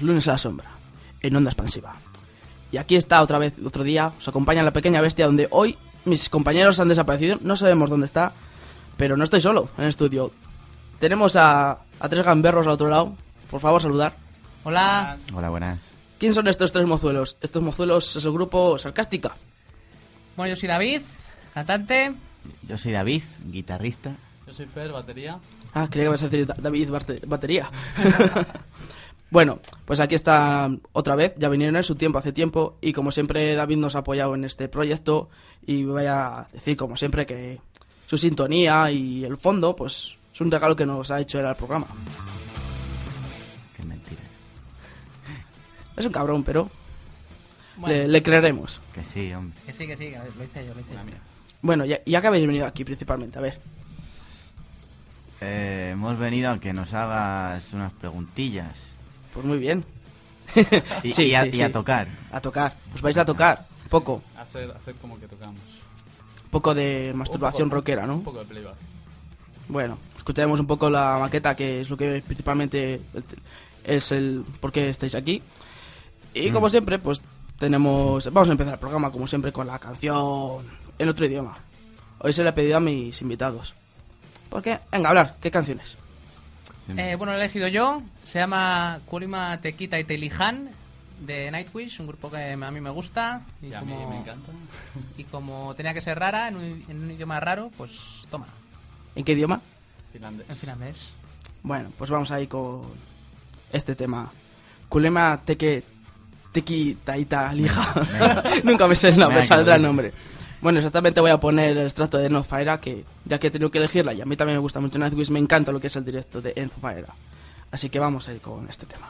los lunes a la sombra, en onda expansiva. Y aquí está otra vez, otro día, os acompaña la pequeña bestia donde hoy mis compañeros han desaparecido, no sabemos dónde está, pero no estoy solo en el estudio. Tenemos a, a tres gamberros al otro lado, por favor saludar. Hola. Hola, buenas. ¿Quién son estos tres mozuelos? Estos mozuelos es el grupo Sarcástica. Bueno, yo soy David, cantante. Yo soy David, guitarrista. Yo soy Fer, batería. Ah, creía que ibas a decir Da- David Batería. bueno, pues aquí está otra vez. Ya vinieron en su tiempo, hace tiempo. Y como siempre, David nos ha apoyado en este proyecto. Y voy a decir, como siempre, que su sintonía y el fondo, pues es un regalo que nos ha hecho él al programa. Qué mentira. Es un cabrón, pero Bueno, le, le creeremos. Que sí, hombre. que sí, que sí, que lo hice yo, lo hice yo. Bueno, ya, ya que habéis venido aquí principalmente, a ver. Eh, hemos venido a que nos hagas unas preguntillas. Pues muy bien. Y, Sí, y a, sí, y a sí. tocar. A tocar. Os vais a tocar. Poco. Hacer, hacer como que tocamos. Poco de masturbación Un poco- rockera, ¿no? Un poco de playback. Bueno, escucharemos un poco la maqueta, que es lo que principalmente es el por qué estáis aquí. Y Mm. como siempre, pues tenemos... Vamos a empezar el programa, como siempre, con la canción en otro idioma. Hoy se le he pedido a mis invitados. ¿Por qué? Venga, hablar. ¿Qué canciones? Eh, bueno, lo he elegido yo. Se llama Kurima Tequita y Telihan de Nightwish, un grupo que a mí me gusta. Y, Y a mí como, me encanta. y como tenía que ser rara en un, en un idioma raro, pues toma, ¿En qué idioma? Finlandés. en finlandés. Bueno, pues vamos ahí con este tema. Kulema Teke Teki Taita Lija. Nunca me sé el nombre, saldrá el bueno. nombre. Bueno, exactamente voy a poner el extracto de North Fire, que ya que he tenido que elegirla, y a mí también me gusta mucho Nightwish, me encanta lo que es el directo de Enzo Fire. Así que vamos a ir con este tema.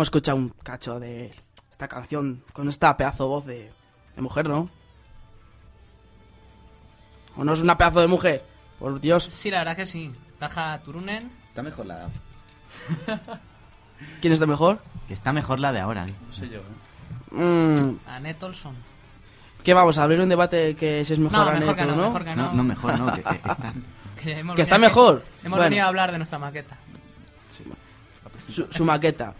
Hemos escuchado un cacho de esta canción con esta pedazo voz de, de mujer, ¿no? ¿O no es una pedazo de mujer? Por Dios, Sí, la verdad que sí. Taja Turunen. Está mejor la ¿quién es de mejor? Que está mejor la de ahora. ¿eh? No sé yo, ¿eh? Mm, Annette Olson. ¿Qué vamos a abrir un debate que si es mejor No, Annette mejor que o no, no? mejor que No, no. no, mejor no. Que, que está- Que, Que está mejor. Hemos Bueno. venido a hablar de nuestra maqueta. Sí. su, su maqueta.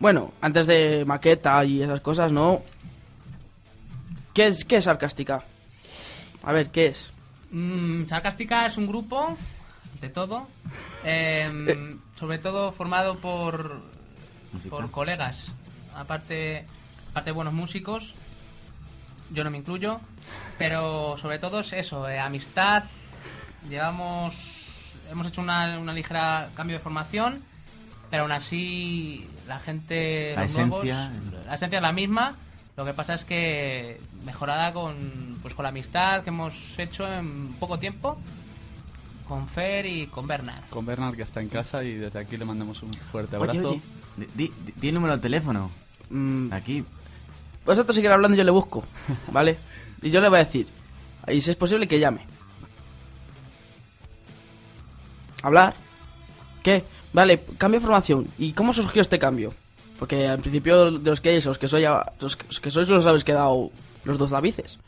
Bueno, antes de maqueta y esas cosas, ¿no? ¿Qué es, qué es Sarcástica? A ver, ¿qué es? Mm, Sarcástica es un grupo de todo. em, sobre todo formado por, Música. por colegas. Aparte, aparte de buenos músicos. Yo no me incluyo. Pero sobre todo es eso, eh, amistad. Llevamos. Hemos hecho una, una ligera cambio de formación. Pero aún así, la gente. La los esencia. nuevos, la esencia es la misma. Lo que pasa es que mejorada con, pues, con la amistad que hemos hecho en poco tiempo. Con Fer y con Bernard. Con Bernard que está en casa y desde aquí le mandamos un fuerte abrazo. oye. Di, di- di el número de teléfono. Mm, Aquí. vosotros siguen hablando y yo le busco, ¿vale? Y yo le voy a decir, y si es posible que llame. ¿Hablar? ¿Qué? Vale, cambio de formación. ¿Y cómo surgió este cambio? Porque al principio de los que hay, los que, soy, los que, sois los habéis quedado los dos Davices.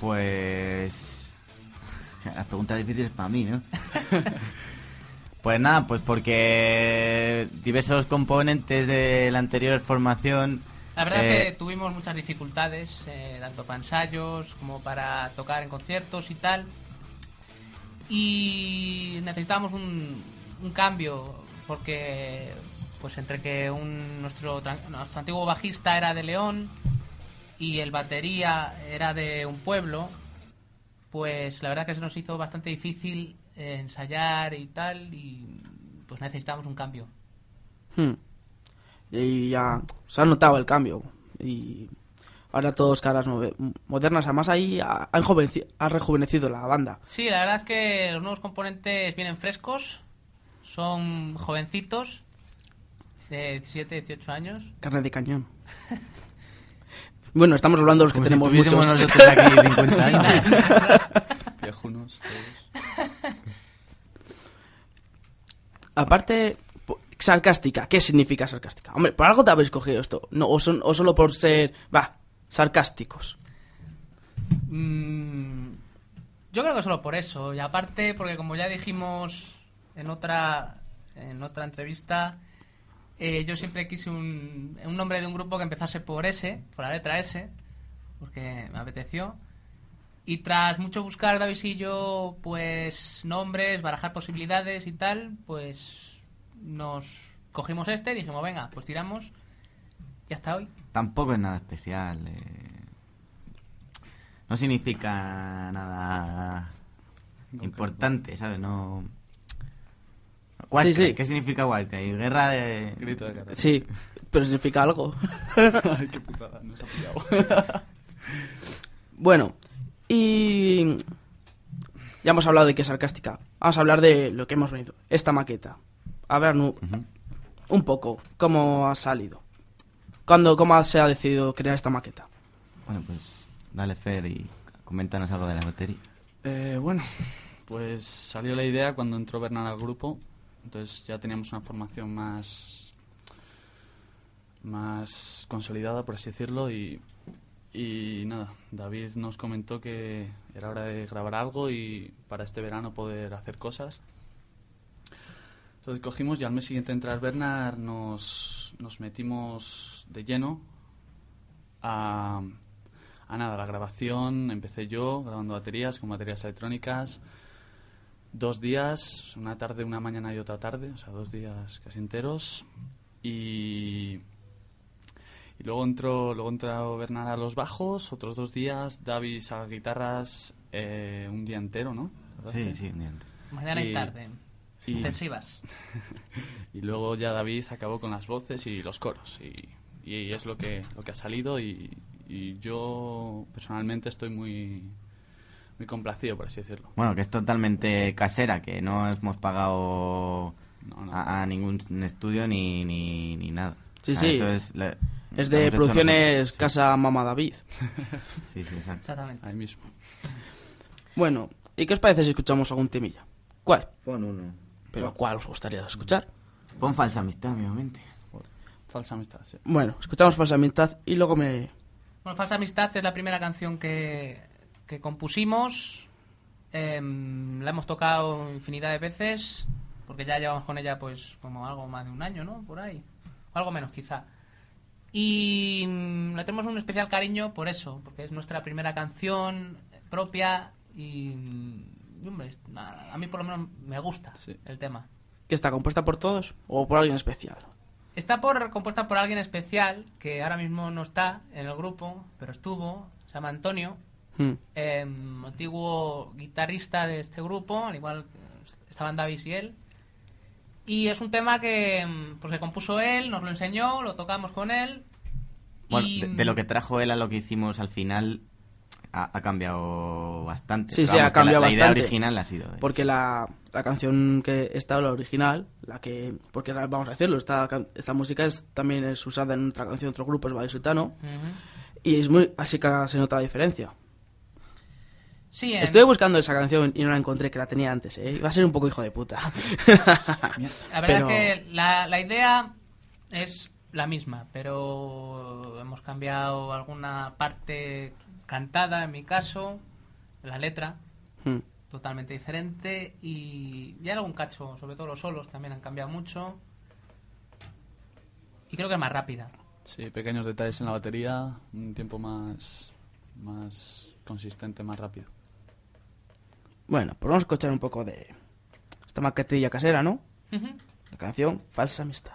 Pues. Las preguntas difíciles para mí, ¿no? pues nada, pues porque diversos componentes de la anterior formación. La verdad eh, es que tuvimos muchas dificultades, eh, tanto para ensayos como para tocar en conciertos y tal. Y necesitábamos un, un cambio, porque pues entre que un, nuestro, nuestro antiguo bajista era de León y el batería era de un pueblo, pues la verdad que se nos hizo bastante difícil eh, ensayar y tal, y pues necesitamos un cambio. Hmm. Y ya se ha notado el cambio. Y ahora todos caras modernas. Además ahí ha, ha rejuvenecido la banda. Sí, la verdad es que los nuevos componentes vienen frescos, son jovencitos, de 17, 18 años. Carne de cañón. bueno, estamos hablando de los que como si tenemos muchos. nosotros aquí 50 años. Viejunos, todos. Aparte, sarcástica. ¿Qué significa sarcástica? Hombre, por algo te habéis cogido esto. No, o, son, o solo por ser, va, sarcásticos. Mm, yo creo que solo por eso. Y aparte, porque como ya dijimos en otra, en otra entrevista, eh, yo siempre quise un, un nombre de un grupo que empezase por S, por la letra S, porque me apeteció. Y tras mucho buscar, David y yo, pues nombres, barajar posibilidades y tal, pues nos cogimos este y dijimos, venga, pues tiramos. Y hasta hoy. Tampoco es nada especial. eh. No significa nada importante, ¿sabes? No. Warcry, Sí, sí. ¿Qué significa Warcry? Guerra de. Grito de guerra. Sí, pero significa algo. Ay, qué putada, nos ha pillado. Bueno, y ya hemos hablado de que es sarcástica. Vamos a hablar de lo que hemos venido. Esta maqueta. A ver, nu- Ujú. un poco, ¿cómo ha salido? ¿Cuándo, ¿Cómo se ha decidido crear esta maqueta? Bueno, pues dale Fer y coméntanos algo de la batería. Eh, bueno, pues salió la idea cuando entró Bernal al grupo. Entonces ya teníamos una formación más más consolidada, por así decirlo, y, y nada, David nos comentó que era hora de grabar algo y para este verano poder hacer cosas. Entonces cogimos y al mes siguiente de entrar Bernard nos, nos metimos de lleno a, a nada, la grabación. Empecé yo grabando baterías con baterías electrónicas. Dos días, una tarde, una mañana y otra tarde, o sea, dos días casi enteros. Y, y luego entró, luego entró Bernard a los bajos, otros dos días, Davis a las guitarras, eh, un día entero, ¿no? Sí, sí, un día antes. Mañana y, Y- tarde. y- Intensivas. Y luego ya David acabó con las voces y los coros. Y, y es lo que, lo que ha salido y, y yo personalmente estoy muy, muy complacido, por así decirlo. Bueno, que es totalmente casera, que no hemos pagado No, no. a, a ningún estudio ni, ni, ni nada. Sí, O sea, sí. Eso es, la- Es lo de producciones nosotros. Casa Mama David. Sí, sí, exacto. Exactamente. Ahí mismo. Bueno, ¿y qué os parece si escuchamos algún temilla? ¿Cuál? Pon uno. ¿Pero cuál os gustaría escuchar? Pon falsa amistad, obviamente. Falsa amistad, sí. Bueno, escuchamos Falsa Amistad y luego me... Bueno, Falsa Amistad es la primera canción que, que compusimos. Em, la hemos tocado infinidad de veces, porque ya llevamos con ella pues como algo más de un año, ¿no? Por ahí. O algo menos, quizá. Y mm, le tenemos un especial cariño por eso, porque es nuestra primera canción propia y, mm, y, hombre, a mí por lo menos me gusta Sí. el tema. ¿Que está compuesta por todos o por alguien especial? Está por, compuesta por alguien especial que ahora mismo no está en el grupo, pero estuvo, se llama Antonio, Hmm. eh, antiguo guitarrista de este grupo, al igual que estaban Davis y él. Y es un tema que, mm, pues, que compuso él, nos lo enseñó, lo tocamos con él. Bueno, y, de, de lo que trajo él a lo que hicimos al final ha, ha cambiado bastante. Sí, Pero sí, ha cambiado la, la idea bastante. original ha sido. Porque la, la canción que está, la original, la que... Porque ahora vamos a decirlo, esta, can- esta música es, también es usada en otra canción de otro grupo, es Vallecitano. Ujú. Y es muy... Así que se nota la diferencia. Sí, en- Estuve buscando esa canción y no la encontré, que la tenía antes, ¿eh? Iba a ser un poco hijo de puta. La verdad Pero- es que la, la idea es la misma, pero hemos cambiado alguna parte cantada, en mi caso, la letra, Hmm. totalmente diferente, y, y hay algún cacho, sobre todo los solos también han cambiado mucho, y creo que es más rápida. Sí, pequeños detalles en la batería, un tiempo más, más consistente, más rápido. Bueno, pues vamos a escuchar un poco de esta maquetilla casera, ¿no? La canción Falsa Amistad.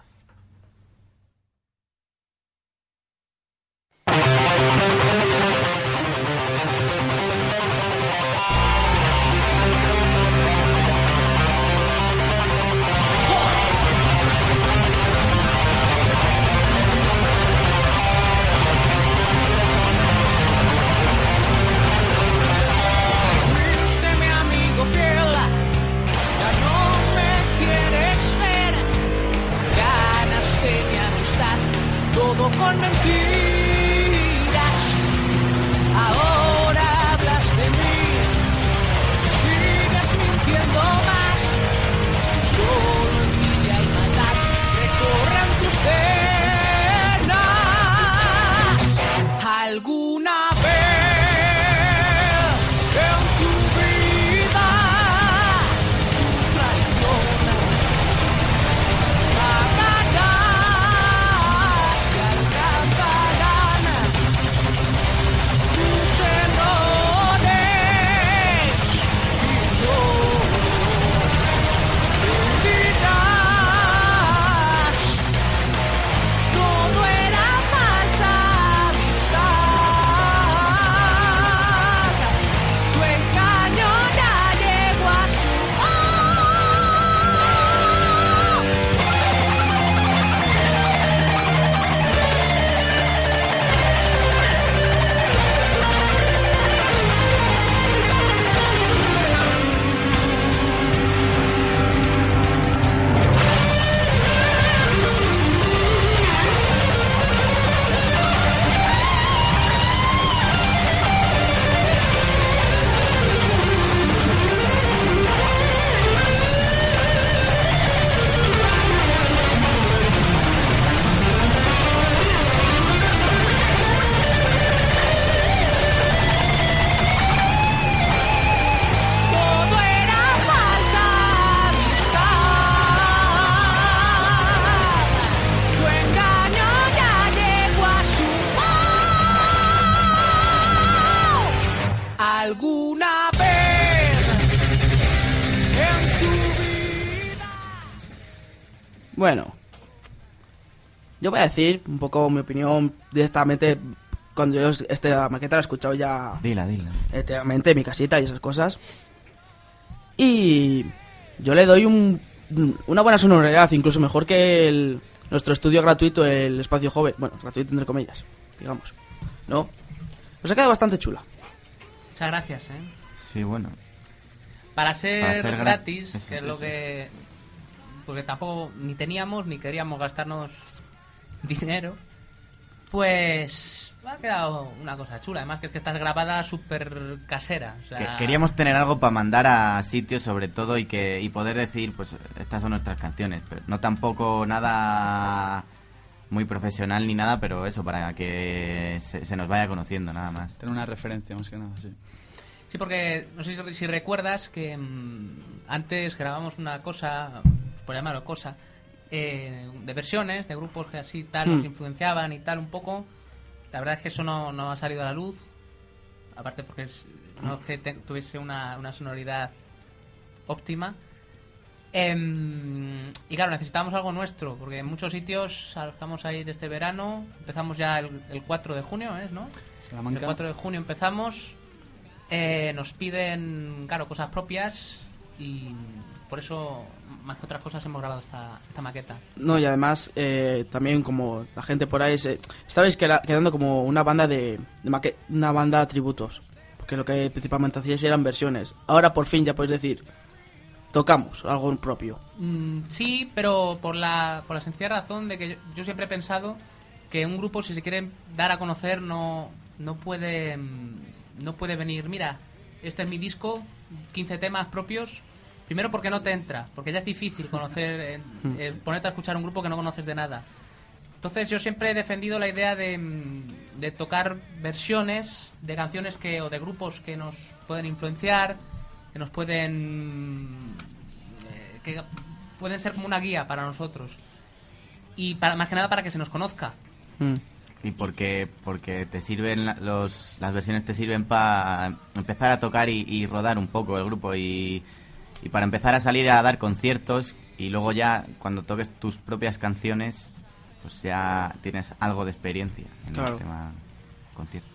Yo voy a decir un poco mi opinión directamente cuando yo esta maqueta la he escuchado ya Dila, dila. enteramente en mi casita y esas cosas. Y yo le doy un, una buena sonoridad, incluso mejor que el, nuestro estudio gratuito, el Espacio Joven. Bueno, gratuito entre comillas, digamos. ¿No? Pues ha quedado bastante chula. Muchas gracias, ¿eh? Sí, bueno. Para ser, Para ser gra- gratis, que es sí, lo sí. que porque tampoco ni teníamos ni queríamos gastarnos dinero, pues ha quedado una cosa chula. Además que es que estás grabada súper casera. O sea, Que- queríamos tener algo para mandar a sitios sobre todo y que y poder decir, pues estas son nuestras canciones, pero no tampoco nada muy profesional ni nada, pero eso, para que se, se nos vaya conociendo nada más. Tener una referencia, más que nada, sí. Sí, porque no sé si, si recuerdas que mm, antes grabamos una cosa, por llamarlo cosa, eh, de versiones, de grupos que así tal nos Hmm. influenciaban y tal un poco. La verdad es que eso no, no ha salido a la luz. Aparte porque es- no es que te- tuviese una, una sonoridad óptima. Em, y claro, necesitábamos algo nuestro, porque en muchos sitios vamos a ir este verano, empezamos ya el, el 4 de junio, ¿es, no? El Salamanca. 4 de junio empezamos. eh, nos piden, claro, cosas propias y por eso, más que otras cosas, hemos grabado esta, esta maqueta. No, y además, eh, también como la gente por ahí, se, estabais queda- quedando como una banda de, de maque- una banda de tributos. Porque lo que principalmente hacíais eran versiones. Ahora por fin ya podéis decir, tocamos algo propio. Mm, sí, pero por la, por la sencilla razón de que yo, yo siempre he pensado que un grupo, si se quiere dar a conocer, no, no puede mm, no puede venir, mira, este es mi disco, 15 temas propios. Primero porque no te entra, porque ya es difícil conocer, eh, eh, ponerte a escuchar un grupo que no conoces de nada. Entonces yo siempre he defendido la idea de, mm, de tocar versiones de canciones que o de grupos que nos pueden influenciar, que nos pueden eh, que pueden ser como una guía para nosotros y para más que nada para que se nos conozca. Mm. Y porque porque te sirven la- los las versiones te sirven para empezar a tocar y, y rodar un poco el grupo y, y para empezar a salir a dar conciertos y luego ya cuando toques tus propias canciones pues ya tienes algo de experiencia en Claro. el tema conciertos.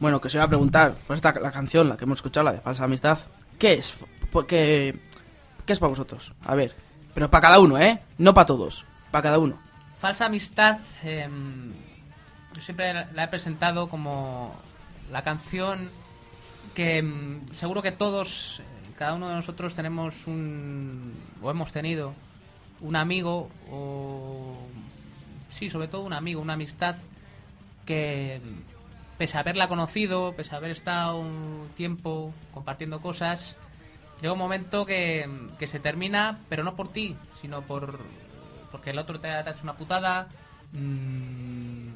Bueno, que se va a preguntar, pues esta la canción, la que hemos escuchado, la de Falsa Amistad, ¿qué es? ¿Por ¿Qué, qué es para vosotros? A ver, pero para cada uno, ¿eh? No para todos, para cada uno. Falsa amistad, em, yo siempre la, he presentado como la canción que em, seguro que todos, cada uno de nosotros tenemos un, o hemos tenido, un amigo, o sí, sobre todo un amigo, una amistad que pese a haberla conocido, pese a haber estado un tiempo compartiendo cosas, llega un momento que, que se termina, pero no por ti, sino por porque el otro te ha, te hecho una putada, mm,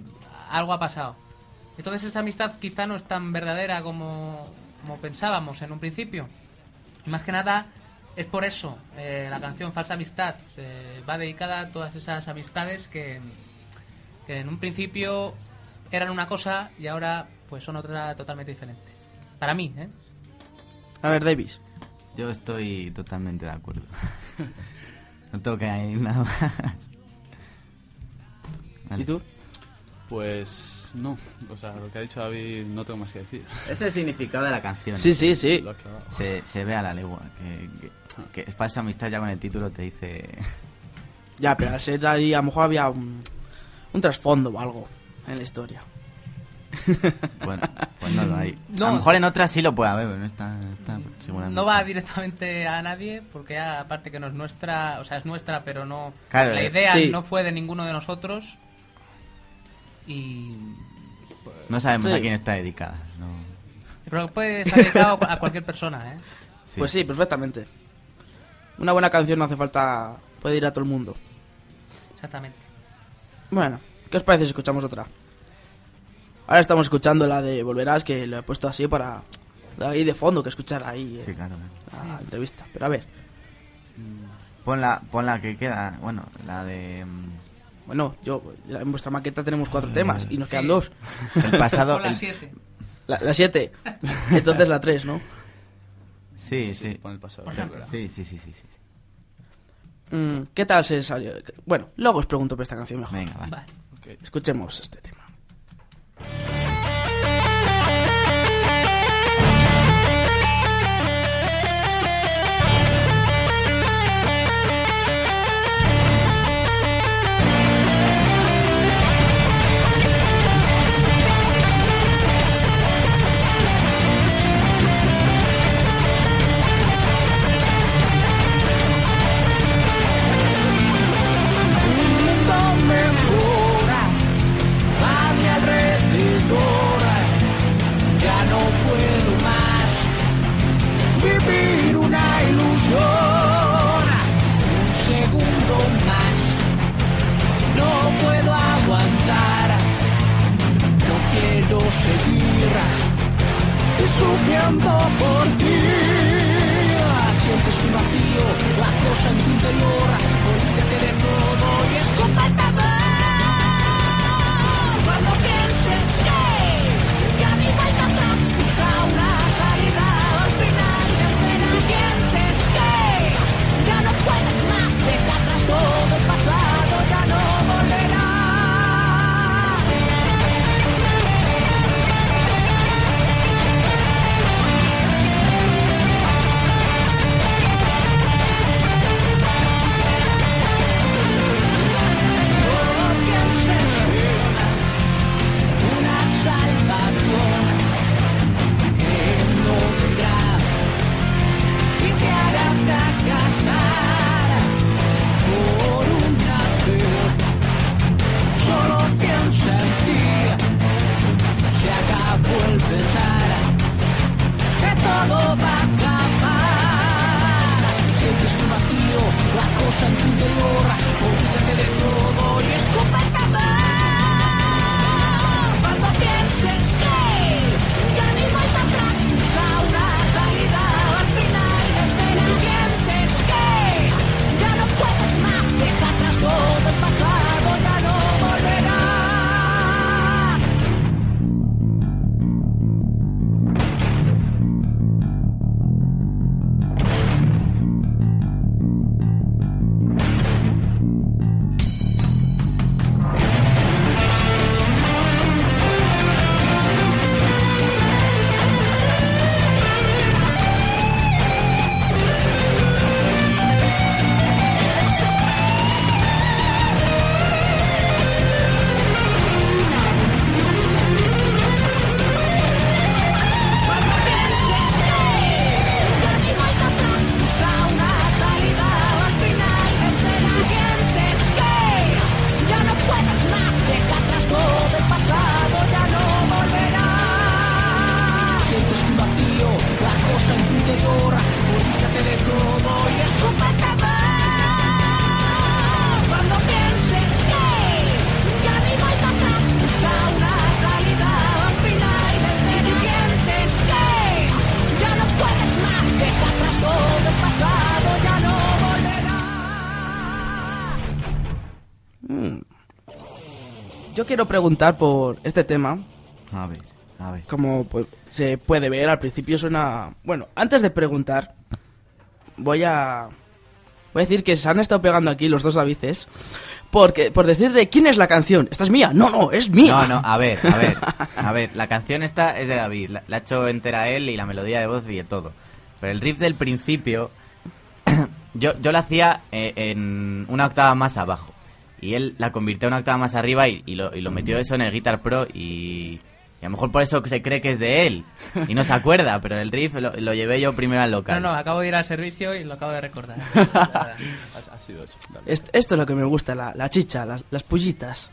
algo ha pasado. Entonces esa amistad quizá no es tan verdadera como, como pensábamos en un principio. Y más que nada es por eso eh, la canción Falsa Amistad eh, va dedicada a todas esas amistades que, que en un principio eran una cosa y ahora pues son otra totalmente diferente. Para mí, ¿eh? A ver, Davis. Yo estoy totalmente de acuerdo. no tengo que añadir nada más. Vale. ¿Y tú? Pues no, o sea, lo que ha dicho David no tengo más que decir. Ese es el significado de la canción. Sí, sí, sí. Se, se ve a la legua. Que, que, que es falsa amistad ya con el título te dice... Ya, pero al ser ahí, a lo mejor había un, un trasfondo o algo en la historia. Bueno, pues no lo hay. No. A lo mejor en otras sí lo puede haber, pero no está, está seguramente. No va directamente a nadie porque aparte que no es nuestra, o sea, es nuestra, pero no Claro, la eh, idea sí. no fue de ninguno de nosotros. Y No sabemos Sí. a quién está dedicada. No. creo que puede estar dedicado a cualquier persona, ¿eh? Sí. Pues sí, perfectamente. Una buena canción no hace falta, puede ir a todo el mundo. Exactamente. Bueno, ¿qué os parece si escuchamos otra? Ahora estamos escuchando la de Volverás, que lo he puesto así para ahí de fondo, que escuchar ahí eh, Sí, claro. claro. la entrevista. Pero a ver, Pon la, pon la que queda. Bueno, la de. Mm, bueno, yo en vuestra maqueta tenemos cuatro temas y nos Sí. quedan dos. El pasado. Con las el- siete. La, la siete, entonces la tres, ¿no? Sí, sí. Pon el pasado. Por ejemplo. Sí, sí, sí, sí, sí. Mm, ¿Qué tal se salió? Bueno, luego os pregunto por esta canción mejor. Venga, va. Vale. Ok. Escuchemos este tema. Muriendo por ti. Sientes un vacío, la cosa en tu interior, olvídate de todo en tu interior, olvídate de todo quiero preguntar por este tema. A ver, a ver. Como pues, se puede ver, al principio suena... Bueno, antes de preguntar, voy a... Voy a decir que se han estado pegando aquí los dos Davices. Porque, por decir de quién es la canción. ¿Esta es mía? No, no, es mía. No, no, a ver, a ver, a ver, la canción esta es de David, la, la ha hecho entera él y la melodía de voz y de todo. Pero el riff del principio, yo, yo la hacía eh, en una octava más abajo. Y él la convirtió en una octava más arriba y, y lo, y lo metió eso en el Guitar Pro y, y a lo mejor por eso se cree que es de él. Y no se acuerda, pero el riff lo, lo llevé yo primero al No, local. no, acabo de ir al servicio y lo acabo de recordar. La verdad. Ha, ha sido eso. David. Est- Esto es lo que me gusta, la, la chicha, las, las pullitas.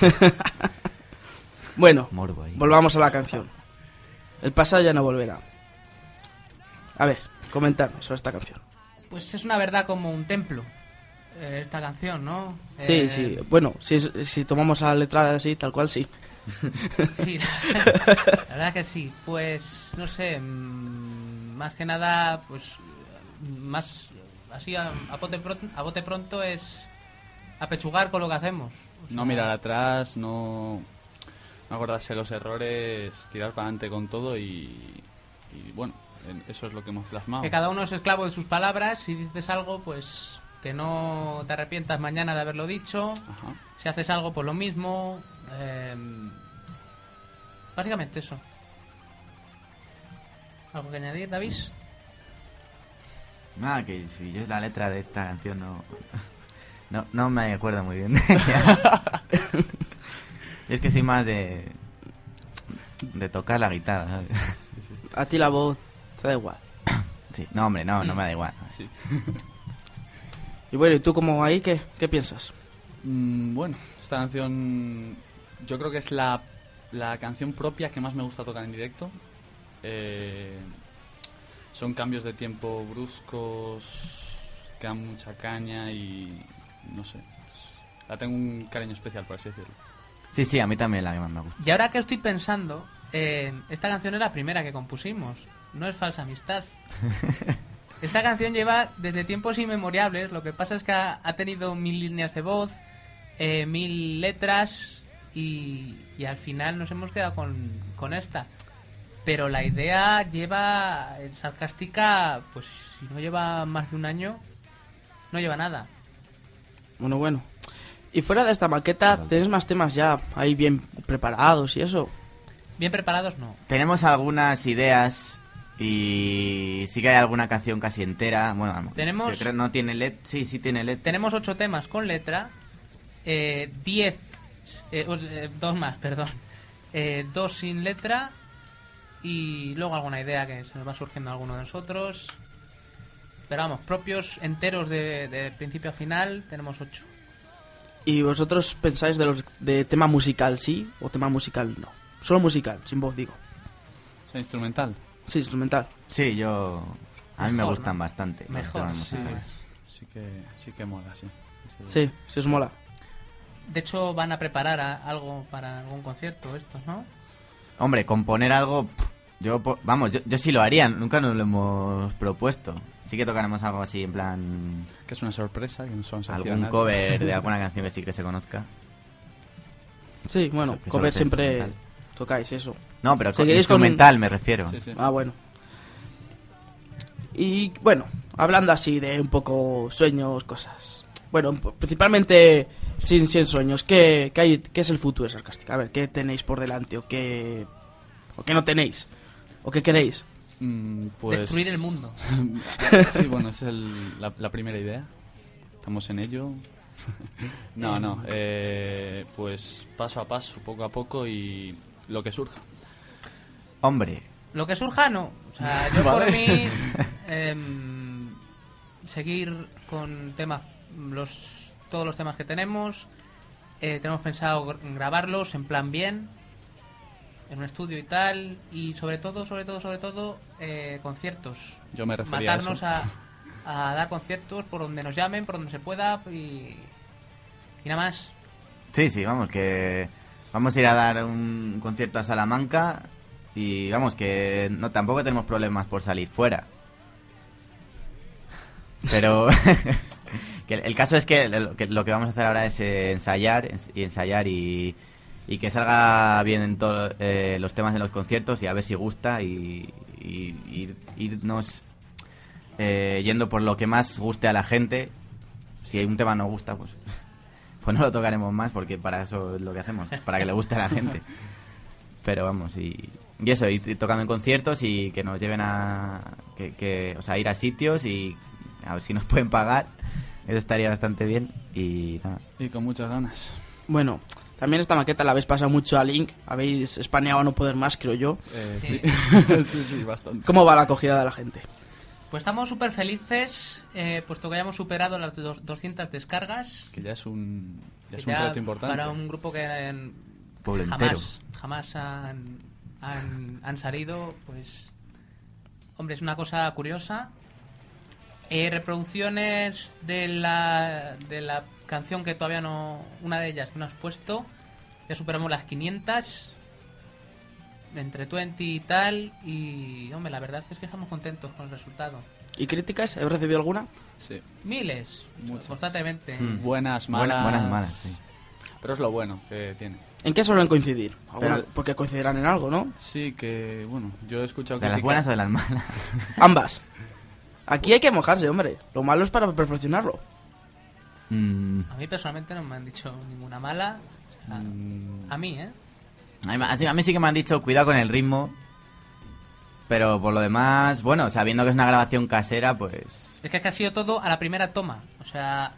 bueno, volvamos a la canción. El pasado ya no volverá. A ver, comentarme sobre esta canción. Pues es una verdad como un templo, esta canción, ¿no? Sí, Eh, sí. Bueno, si, si tomamos la letra así, tal cual, sí. Sí, la verdad que sí. Pues, no sé, mm, más que nada, pues, más así a, a bote, pronto, a bote pronto es apechugar con lo que hacemos. O sea, No mirar atrás, no, no acordarse de los errores, tirar para adelante con todo y, y bueno, en- eso es lo que hemos plasmado. Que cada uno es esclavo de sus palabras. Si dices algo, pues que no te arrepientas mañana de haberlo dicho. Ajá. Si haces algo, pues lo mismo. eh, básicamente eso. ¿Algo que añadir, David? Nada, que si yo la letra de esta canción no. No, no me acuerdo muy bien de ella. Yo es que soy más de. de tocar la guitarra, ¿sabes? A ti la voz te da igual. Sí, no, hombre, no, no me da igual. Sí. Y bueno, ¿y tú como ahí qué, qué piensas? Mm, bueno, esta canción yo creo que es la, la canción propia que más me gusta tocar en directo. Eh, son cambios de tiempo bruscos, que dan mucha caña y no sé. La tengo un cariño especial, por así decirlo. Sí, sí, a mí también la que más me gusta. Y ahora que estoy pensando, eh, esta canción es la primera que compusimos. No es falsa amistad. Esta canción lleva desde tiempos inmemoriales. Lo que pasa es que ha, ha tenido mil líneas de voz, eh, mil letras y, y al final nos hemos quedado con, con esta. Pero la idea lleva sarcástica, pues si no lleva más de un año, no lleva nada. Bueno, bueno. Y fuera de esta maqueta, ¿tenés más temas ya ahí bien preparados y eso? Bien preparados no. Tenemos algunas ideas y sí que hay alguna canción casi entera. Bueno, Tenemos- creo no tiene LED. Sí, sí tiene LED. Tenemos ocho temas con letra, eh, diez, eh, eh, dos más, perdón, eh, dos sin letra y luego alguna idea que se nos va surgiendo a alguno de nosotros. Pero vamos, propios enteros de, de principio a final tenemos ocho. ¿Y vosotros pensáis de los de tema musical sí o tema musical no? Solo musical, sin voz digo. ¿Es instrumental? Sí, instrumental. Sí, yo. A mí me gustan ¿no? bastante. los Mejor, temas sí. musicales. Sí que, sí que mola, sí. Sí, sí os mola. De hecho, van a preparar a- algo para algún concierto estos, ¿no? Hombre, componer algo. pff, Yo, po- vamos, yo, yo sí lo haría. Nunca nos lo hemos propuesto. Sí que tocaremos algo así, en plan. Que es una sorpresa, que no a Algún cover de alguna canción que sí que se conozca. Sí, bueno, Eso- que cover sea siempre instrumental. Tocáis eso. No, pero con Seguiréis con instrumental me refiero. Sí, sí. Ah, bueno. Y bueno, hablando así de un poco sueños, cosas. Bueno, principalmente sin, sin sueños, ¿qué, qué, hay, ¿qué es el futuro de Sarcástica? A ver, ¿qué tenéis por delante o qué, o qué no tenéis? ¿O qué queréis? Mm, pues... Destruir el mundo. sí, bueno, es el- la, la primera idea. Estamos en ello. no, no. eh, pues paso a paso, poco a poco y lo que surja. Hombre, Lo que surja, no. O sea, yo por mí em, seguir con temas, los todos los temas que tenemos. Eh, tenemos pensado gr- grabarlos en plan bien, en un estudio y tal. Y sobre todo, sobre todo, sobre todo, eh, conciertos. Yo me refería Matarnos a eso. a, a dar conciertos por donde nos llamen, por donde se pueda y, y nada más. sí, sí, vamos, que. Vamos a ir a dar un concierto a Salamanca y vamos, que no tampoco tenemos problemas por salir fuera. Pero. el, caso es que lo, que vamos a hacer ahora es eh, ensayar ens- y ensayar y, que salga bien en todos los temas de los conciertos y a ver si gusta y, y ir- irnos eh, yendo por lo que más guste a la gente. Si un tema no gusta, pues, pues no lo tocaremos más porque para eso es lo que hacemos, para que le guste a la gente. Pero vamos, y, y eso, ir tocando en conciertos y que nos lleven a. Que, que, o sea, ir a sitios y a ver si nos pueden pagar. Eso estaría bastante bien y nada. Y con muchas ganas. Bueno, también esta maqueta la habéis pasado mucho a Link, habéis espaneado a no poder más, creo yo. Eh, Sí. sí. sí, sí, bastante. ¿Cómo va la acogida de la gente? Pues estamos súper felices, eh, puesto que hayamos superado las dos- 200 descargas. Que ya es un, ya es un ya reto importante. Para un grupo que Pueblo entero. jamás, jamás han, han, han salido, pues... Hombre, es una cosa curiosa. Eh, reproducciones de la, de la canción que todavía no... Una de ellas que no has puesto. Ya superamos las 500. Entre 20 y tal. Y, hombre, la verdad es que estamos contentos con el resultado. ¿Y críticas? ¿He recibido alguna? Sí. Miles, Muchas. constantemente. Mm. Buenas, malas. Buena- buenas y malas, sí. Pero es lo bueno que tiene. ¿En qué suelen coincidir? Pero- Porque coincidirán en algo, ¿no? Sí, que, bueno, yo he escuchado ¿De las buenas o de las malas? Ambas. Aquí hay que mojarse, hombre. Lo malo es para perfeccionarlo. Mm, A mí personalmente no me han dicho ninguna mala. O sea, Mm, A mí, ¿eh? A, mí, así- a mí sí que me han dicho cuidado con el ritmo. Pero por lo demás, bueno, sabiendo que es una grabación casera, pues. Es que, es que ha sido todo a la primera toma. O sea,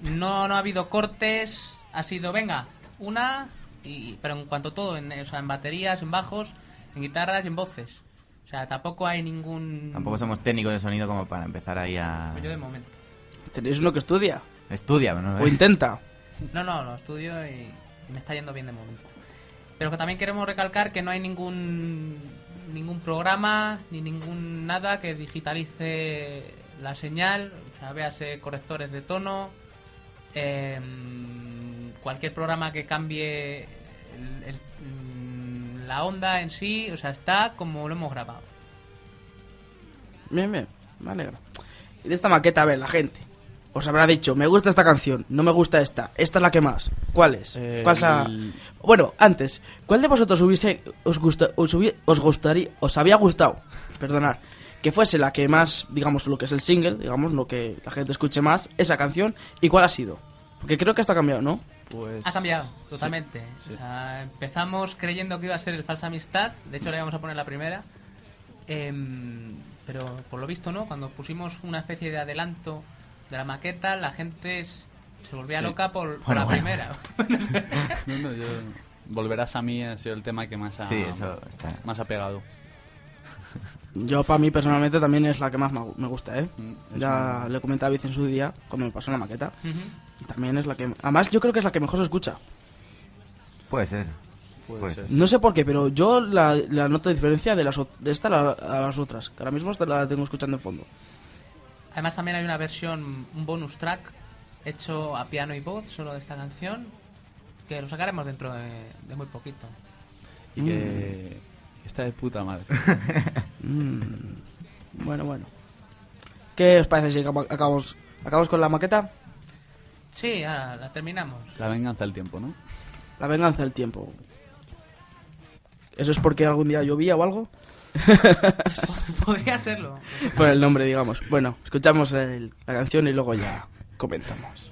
no, no ha habido cortes. Ha sido, venga, una. Y, pero en cuanto a todo, en, o sea, en baterías, en bajos, en guitarras y en voces. O sea, tampoco hay ningún. Tampoco somos técnicos de sonido como para empezar ahí a. Pues yo de momento. Tenéis uno que estudia. Estudia, ¿no? O intenta. No, no, lo estudio y, y me está yendo bien de momento. Pero que también queremos recalcar que no hay ningún ningún programa ni ningún nada que digitalice la señal, o sea, véase correctores de tono, em, cualquier programa que cambie mm, la onda en sí, o sea, está como lo hemos grabado. Bien, bien, me alegra. Y de esta maqueta, a ver, la gente. Os habrá dicho, me gusta esta canción, no me gusta esta, esta es la que más. ¿Cuál es? Eh, ¿Cuál sa- el- Bueno, antes, ¿cuál de vosotros hubiese, os, gusta, os, hubi- os gustaría, os había gustado, perdonad, que fuese la que más, digamos, lo que es el single, digamos, lo que la gente escuche más, esa canción, y cuál ha sido? Porque creo que está cambiado, ¿no? Pues, Ha cambiado totalmente. sí. O sea, empezamos creyendo que iba a ser el falsa amistad. De hecho, le íbamos a poner la primera. Em, pero por lo visto, ¿no? Cuando pusimos una especie de adelanto de la maqueta, la gente se volvía Sí. loca por, por Bueno, la bueno. primera. No, no, yo- Volverás a mí ha sido el tema que más ha, Sí, eso está. más ha pegado. Yo, para mí, personalmente, también es la que más me gu- me gusta, ¿eh? Mm, es Ya un- le comenté a Vic en su día, cuando me pasó la maqueta. Y también es la que... Además, yo creo que es la que mejor se escucha. Puede ser. puede Puede ser. ser. No sé por qué, pero yo la, la noto diferencia de, las, de esta a, la- a las otras. Que ahora mismo la tengo escuchando en fondo. Además, también hay una versión, un bonus track hecho a piano y voz solo de esta canción. Que lo sacaremos dentro de, de muy poquito. Y que, que está de puta madre. Mm, Bueno, bueno. ¿Qué os parece si acabamos, acabamos con la maqueta? Sí, ahora la terminamos. La venganza del tiempo, ¿no? La venganza del tiempo. ¿Eso es porque algún día llovía o algo? Podría serlo. Por el nombre, digamos. Bueno, escuchamos el- la canción y luego ya comentamos.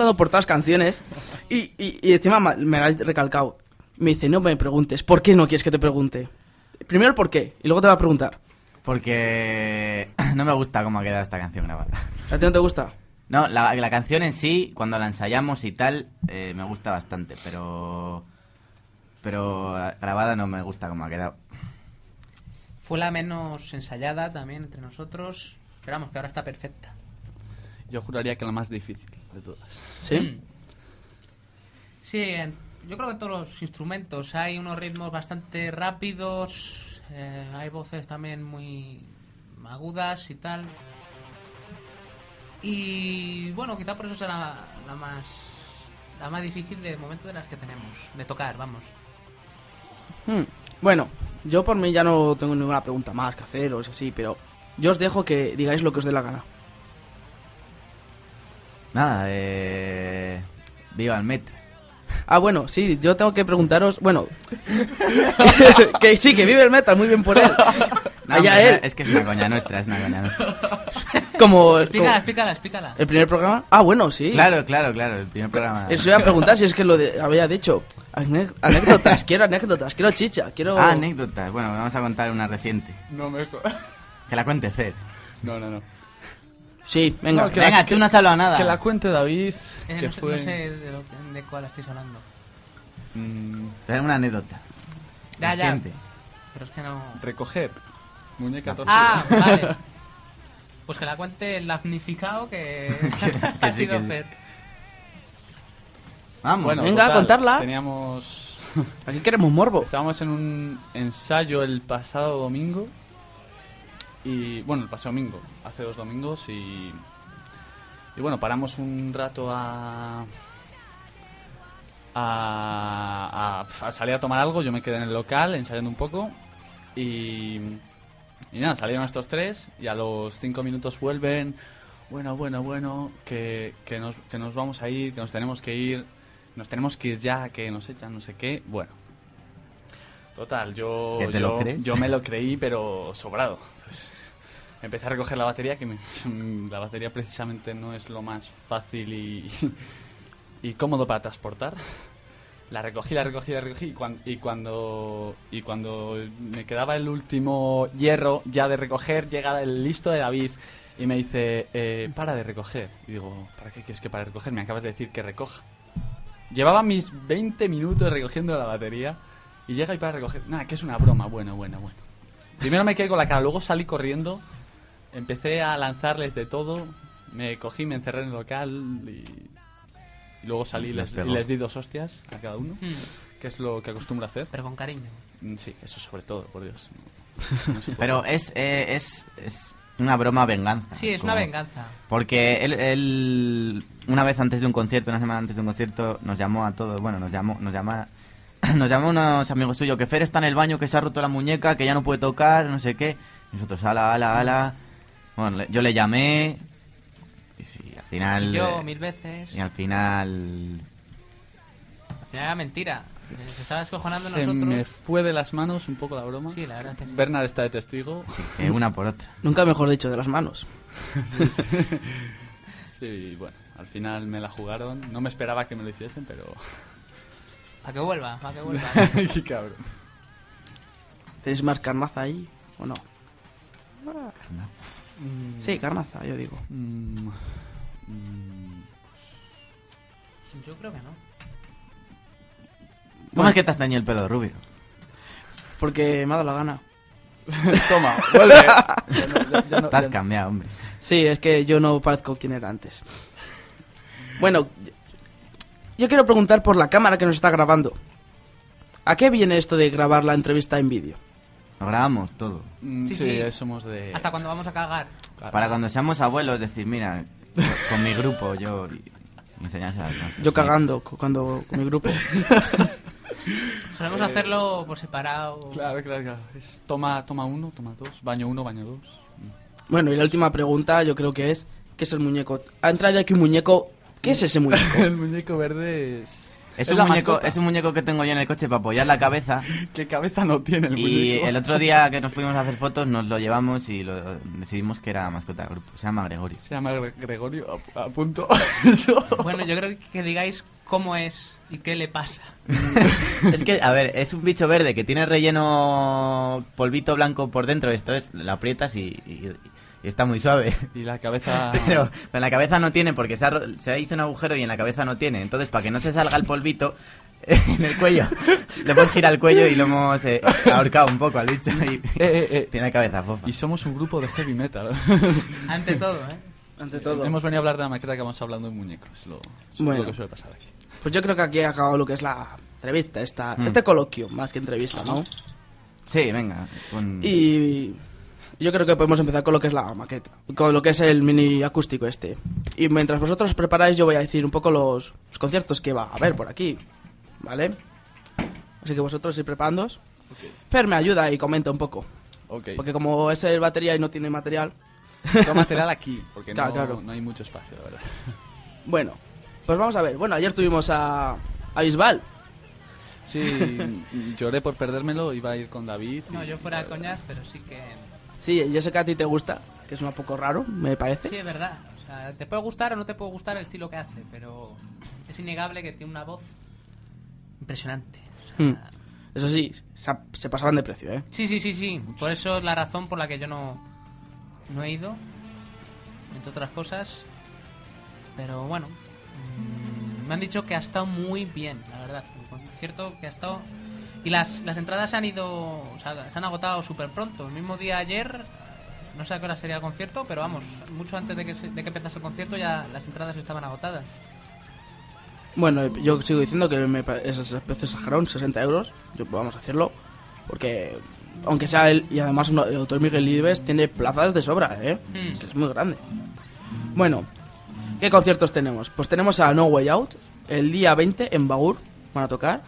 Estaba preguntando por todas las canciones y, y, y encima ma- me la has recalcado. Me dice, no me preguntes, ¿por qué no quieres que te pregunte? Primero el por qué, y luego te va a preguntar. Porque no me gusta cómo ha quedado esta canción grabada. ¿A ti no te gusta? No, la, la canción en sí, cuando la ensayamos y tal, eh, me gusta bastante, pero. Pero grabada no me gusta cómo ha quedado. Fue la menos ensayada también entre nosotros. Pero vamos, que ahora está perfecta. Yo juraría que la más difícil de todas. ¿Sí? Mm. Sí, yo creo que todos los instrumentos hay unos ritmos bastante rápidos, eh, hay voces también muy agudas y tal. Y bueno, quizá por eso será la más la más difícil de momento de las que tenemos, de tocar, vamos. Hmm, Bueno, yo por mí ya no tengo ninguna pregunta más que haceros así, pero yo os dejo que digáis lo que os dé la gana. Nada, eh... Viva el metal. Ah, bueno, sí, yo tengo que preguntaros, bueno, que sí, que vive el metal, muy bien por él. No, Allá hombre, él, Es que es una coña nuestra, es una coña nuestra. como, Explícala, como- explícala, explícala. el primer programa. Ah, bueno, sí. Claro, claro, claro, el primer programa. Eso iba a preguntar si es que lo de- había dicho. Anécdotas, quiero anécdotas, quiero chicha, quiero... Ah, anécdotas. Bueno, vamos a contar una reciente. No me... Que la cuente Fer. No, no, no. Sí, venga. No, que Venga, la- tú no has hablado nada. Que la cuente David, Eh, que no, sé, fue... no sé de, lo- de cuál estáis hablando. mm, Pero una anécdota. Ya, ya. Pero es que no... recoger. Muñeca torcida. Ah, vale. Pues que la cuente el damnificado que, ha sí, sido que sí. Fer. Vamos. Bueno, Venga, total, contarla. Teníamos... Aquí queremos morbo. Estábamos en un ensayo el pasado domingo. Y bueno, el pasado domingo, hace dos domingos. Y, y bueno, paramos un rato a, a, a- a salir a tomar algo. Yo me quedé en el local ensayando un poco. Y, y nada, salieron estos tres. Y a los cinco minutos vuelven. Bueno, bueno, bueno, que, que, nos, que nos vamos a ir, que nos tenemos que ir. Nos tenemos que ir ya, que nos echan, no sé qué. Bueno. Total, yo, ¿Que te yo, lo crees? yo me lo creí, pero sobrado. Entonces, empecé a recoger la batería, que me- la batería precisamente no es lo más fácil y, y cómodo para transportar. La recogí, la recogí, la recogí y, cuan- y cuando y cuando me quedaba el último hierro ya de recoger, llega el listo de David y me dice, eh, para de recoger. Y digo, ¿para qué quieres que para de recoger? Me acabas de decir que recoja. Llevaba mis 20 minutos recogiendo la batería y llega y para recoger. Nada, que es una broma. Bueno, bueno, bueno. Primero me quedé con la cara, luego salí corriendo, empecé a lanzarles de todo, me cogí, me encerré en el local y, y luego salí y Les les, pegó. y les di dos hostias a cada uno, Hmm, que es lo que acostumbro a hacer. Pero con cariño. Mm, Sí, eso sobre todo, por Dios. No. Pero es, eh, es, es una broma venganza. Sí, es una Como- venganza. Porque él, él, una vez antes de un concierto, una semana antes de un concierto, nos llamó a todos, bueno, nos llamó, nos llama, nos llamó unos amigos suyos, que Fer está en el baño, que se ha roto la muñeca, que ya no puede tocar, no sé qué. Y nosotros, ala, ala, ala. Bueno, le- yo le llamé, y sí, al final... Y yo eh, mil veces. Y al final... Al final era mentira. Se estaba descojonando Se nosotros. me fue de las manos un poco la broma. Sí, la verdad que sí. Bernard está de testigo. eh, una por otra. Nunca mejor dicho, de las manos. Sí, bueno, al final me la jugaron. No me esperaba que me lo hiciesen, pero... Para que vuelva, para que vuelva. Qué cabrón. ¿Tenéis más carnaza ahí o no? Sí, carnaza, yo digo. Mm, mm, Yo creo que no. ¿Cómo es que te has teñido el pelo de rubio? Porque me ha dado la gana. Toma, vuelve. Ya no- ya- ya no- Te has cambiado, hombre. Sí, es que yo no parezco quien era antes. Bueno, yo quiero preguntar por la cámara que nos está grabando. ¿A qué viene esto de grabar la entrevista en vídeo? Lo grabamos todo. Mm, Sí, Sí, sí. somos de... Hasta cuando vamos a cagar. Claro. Para cuando seamos abuelos, decir, mira, con mi grupo yo... Y, y enseñárselo a nuestros Yo cagando cu- cuando con mi grupo. Solemos hacerlo por separado. Claro, claro, claro. Es toma, toma uno, toma dos. Baño uno, baño dos. Bueno, y la última pregunta yo creo que es, ¿qué es el muñeco? Ha entrado aquí un muñeco, ¿qué es ese muñeco? El muñeco verde es... Es, es un muñeco, mascota. es un muñeco que tengo yo en el coche para apoyar la cabeza. ¿Qué cabeza no tiene el y muñeco? el otro día que nos fuimos a hacer fotos nos lo llevamos y lo decidimos que era mascota del grupo. Se llama Gregorio. Se llama Gre- Gregorio, a, a punto. Eso. Bueno, yo creo que digáis cómo es y qué le pasa. es que, a ver, es un bicho verde que tiene relleno polvito blanco por dentro. Esto es, lo aprietas y, y- y está muy suave. Y la cabeza... Pero en la cabeza no tiene porque se, ha se hizo un agujero y en la cabeza no tiene. Entonces, para que no se salga el polvito en el cuello, le hemos girado el cuello y lo hemos eh, ahorcado un poco al bicho. Y, Eh, eh, eh. tiene la cabeza fofa. Y somos un grupo de heavy metal. Ante todo, ¿eh? Ante todo. Hemos venido a hablar de la maqueta que vamos hablando de muñecos. Es lo, es Bueno. lo que suele pasar aquí. pues yo creo que aquí ha acabado lo que es la entrevista, esta, Mm. este coloquio, más que entrevista, ¿no? Sí, venga. con- Y yo creo que podemos empezar con lo que es la maqueta, con lo que es el mini acústico este. Y mientras vosotros os preparáis, yo voy a decir un poco los, los conciertos que va a haber por aquí, ¿vale? Así que vosotros ir preparándoos. Fer me ayuda y comenta un poco, Ok. porque como es el batería y no tiene material, Tengo material aquí, porque Claro, no, claro. no hay mucho espacio, la verdad. bueno, pues vamos a ver. Bueno, ayer tuvimos a, a Bisbal. Sí, lloré por perdérmelo, iba a ir con David. y- No, yo fuera de coñas, pero sí que... Sí, yo sé que a ti te gusta, que es un poco raro, me parece. Sí, es verdad. O sea, te puede gustar o no te puede gustar el estilo que hace, pero es innegable que tiene una voz impresionante. O sea, Hmm. Eso sí, se, pasaban de precio, ¿eh? Sí, sí, sí, sí. Por eso es la razón por la que yo no, no he ido, entre otras cosas. Pero bueno, mm, me han dicho que ha estado muy bien, la verdad. Un concierto que ha estado... Y las, las entradas se han ido... O sea, se han agotado súper pronto. El mismo día ayer, no sé a qué hora sería el concierto, pero vamos, mucho antes de que, se- de que empezase el concierto ya las entradas estaban agotadas. Bueno, yo sigo diciendo que me pa- es es especie exagerado, 60 euros. Yo, vamos a hacerlo. Porque, aunque sea él, y además uno- el autor Miguel Libes tiene plazas de sobra, ¿eh? Hmm. Que es muy grande. Bueno, ¿qué conciertos tenemos? Pues tenemos a No Way Out, el día 20 en Bagur, van a tocar.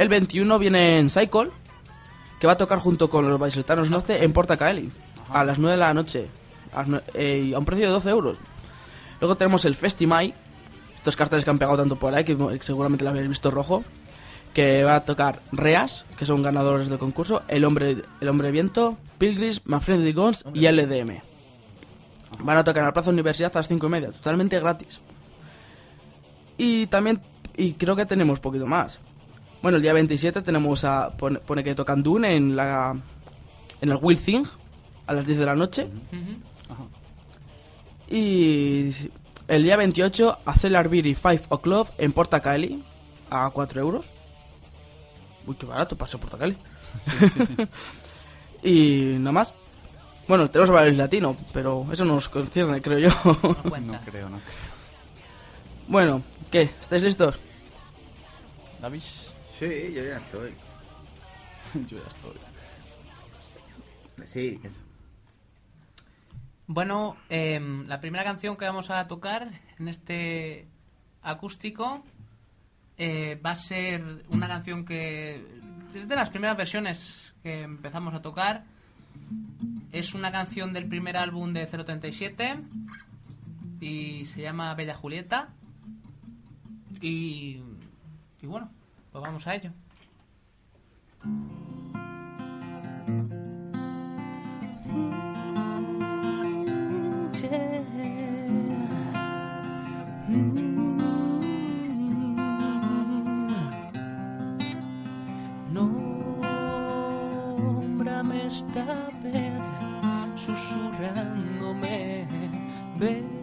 El 21 viene en Cycle, que va a tocar junto con los Baisultanos Norte en Porta Caeli, a las 9 de la noche, a, eh, a un precio de 12 euros. Luego tenemos el Festimai, estos carteles que han pegado tanto por ahí, que seguramente lo habéis visto rojo, que va a tocar Reas, que son ganadores del concurso, El Hombre, el hombre Viento, Pilgrims, My Friendly Guns y LDM. Van a tocar en la Plaza Universidad a las 5 y media, totalmente gratis. Y también, y creo que tenemos poquito más. Bueno, el día 27 tenemos a, pone, pone que tocan Dune en la en el Will Thing a las 10 de la noche. Ajá. Y el día 28 a Cellar Beer y 5 O'Clock en Porta Caeli a 4 euros. Uy, qué barato para ser Porta Caeli. y nada más. Bueno, tenemos a el latino, pero eso no nos concierne, creo yo. No. No creo, no creo. bueno, ¿qué? ¿Estáis listos? David, Sí, yo ya estoy. yo ya estoy. Sí, eso. Bueno, em, la primera canción que vamos a tocar en este acústico eh, va a ser una canción que es de las primeras versiones que empezamos a tocar. Es una canción del primer álbum de 037 y se llama Bella Julieta. Y, y bueno, pues vamos a ello. Nómbrame esta vez, susurrándome, bésame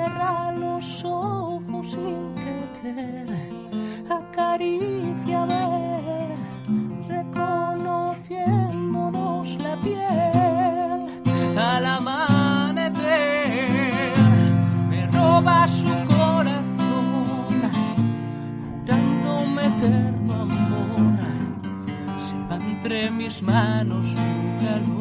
Cierra los ojos sin querer, acaríciame, reconociéndonos la piel al amanecer. Me roba su corazón, jurándome eterno amor. Se va entre mis manos su calor.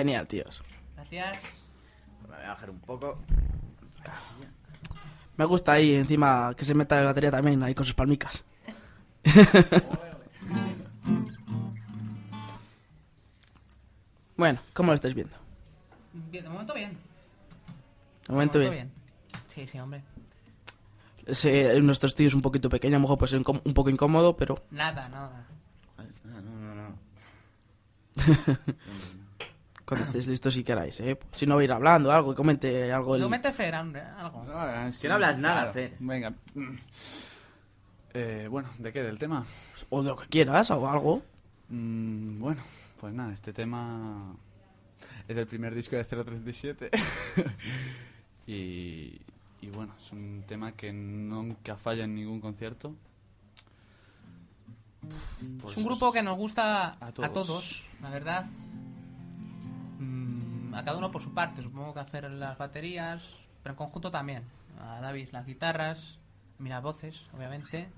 Genial, tíos. Gracias. Me voy a bajar un poco. Me gusta ahí encima que se meta la batería también ahí con sus palmicas. bueno, ¿cómo lo estáis viendo? Bien, de momento bien. De momento bien. Sí, sí, hombre. Ese- nuestro estudio es un poquito pequeño, a lo mejor puede ser un poco incómodo, pero Nada, nada. No, no, no. cuando estéis listos si queráis, ¿eh? Si no, voy a ir hablando, algo, comente algo. el- Lo mete Fer, hombre, algo. Que no hablas nada, Fer. Venga. Eh, bueno, ¿de qué? ¿Del tema? O de lo que quieras, o algo. Mm, bueno, pues nada, este tema es del primer disco de 037. y, y bueno, es un tema que nunca falla en ningún concierto. Pues es un grupo que nos gusta a todos, la verdad. A cada uno por su parte, supongo que hacer las baterías, pero en conjunto también. A David las guitarras, a mí las voces, obviamente.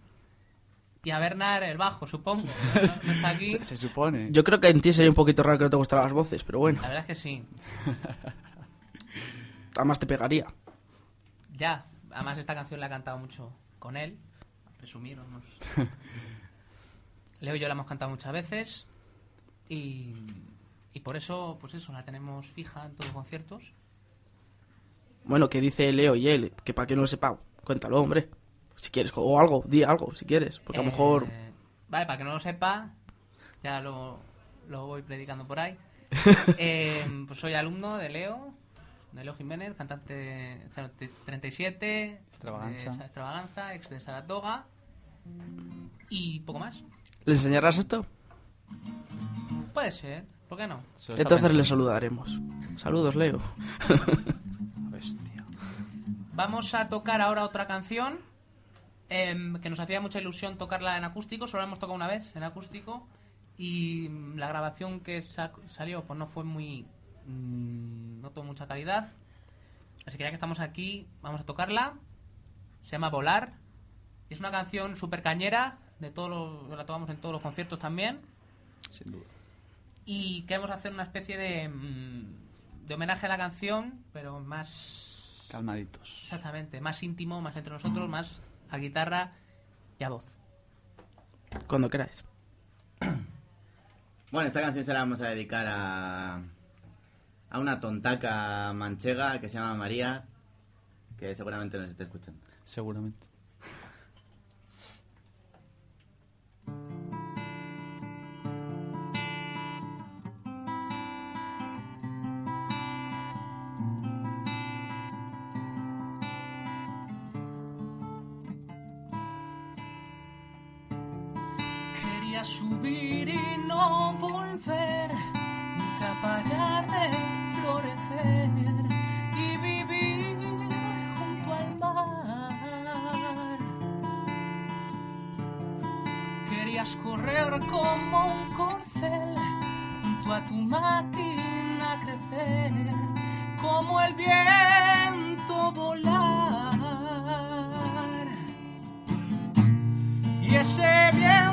Y a Bernard el bajo, supongo. No, no está aquí. Se, se supone. Yo creo que en ti sería un poquito raro que no te gustaran las voces, pero bueno, La verdad es que sí. además te pegaría. Ya, además esta canción la he cantado mucho con él. A presumir, vamos. Leo y yo la hemos cantado muchas veces. Y, y por eso, pues eso, la tenemos fija en todos los conciertos. Bueno, que dice Leo y él, que para que no lo sepa, cuéntalo, hombre. Si quieres, o algo, di algo, si quieres. Porque a lo Eh, mejor. Vale, para que no lo sepa, ya lo, lo voy predicando por ahí. Eh, pues soy alumno de Leo, de Leo Jiménez, cantante 37, Extravaganza. de Extravaganza, ex de Saratoga. Y poco más. ¿Le enseñarás esto? Puede ser, ¿por qué no? Entonces le saludaremos. Saludos, Leo. Bestia. Vamos a tocar ahora otra canción em, que nos hacía mucha ilusión tocarla en acústico, solo la hemos tocado una vez en acústico y mm, la grabación que sa- salió pues no fue muy... mm, no tuvo mucha calidad. Así que ya que estamos aquí, vamos a tocarla. Se llama Volar. Y es una canción súper cañera, de todos los, la tocamos en todos los conciertos también. Sin duda. Y queremos hacer una especie de, mm, de homenaje a la canción, pero más... Calmaditos. Exactamente, más íntimo, más entre nosotros, más a guitarra y a voz. Cuando queráis. Bueno, esta canción se la vamos a dedicar a, a una tontaca manchega que se llama María, que seguramente nos esté escuchando. Seguramente. Volver, nunca parar de florecer y vivir junto al mar. Querías correr como un corcel junto a tu máquina crecer, como el viento volar. Y ese viento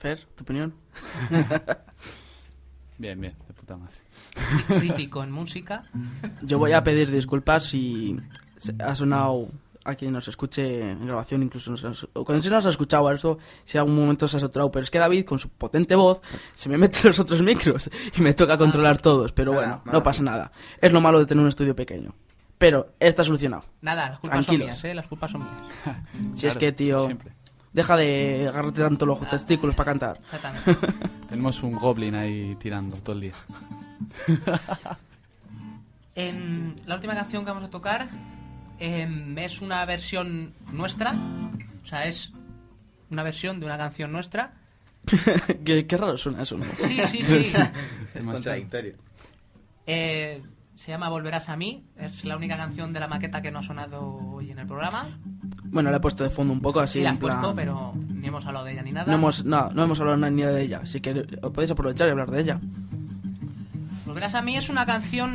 Fer, ¿tu opinión? Bien, bien, de puta madre. Crí- Crítico en música. Yo voy a pedir disculpas si ha sonado a quien nos escuche en grabación, incluso nos has- o cuando se nos ha escuchado esto, si en algún momento se ha saturado, pero es que David, con su potente voz, se me mete los otros micros y me toca controlar todos, pero Nada, bueno, no pasa sí. nada. Es lo malo de tener un estudio pequeño. Pero está solucionado. Nada, las culpas Tranquilos. son mías, ¿eh? Las culpas son mías. Si es que, tío, siempre. Deja de agarrarte tanto los testículos para cantar. Exactamente. Tenemos un goblin ahí tirando todo el día. En la última canción que vamos a tocar em, es una versión nuestra. O sea, es una versión de una canción nuestra. qué, qué raro suena eso, ¿no? Sí, sí, sí. Demasiado. Eh, se llama Volverás a mí. Es la única canción de la maqueta que no ha sonado hoy en el programa. Bueno, la he puesto de fondo un poco así. Sí, la han puesto, plan- pero ni hemos hablado de ella ni nada. No hemos, no, no hemos hablado nada ni de ella, así que podéis aprovechar y hablar de ella. Volverás a mí es una canción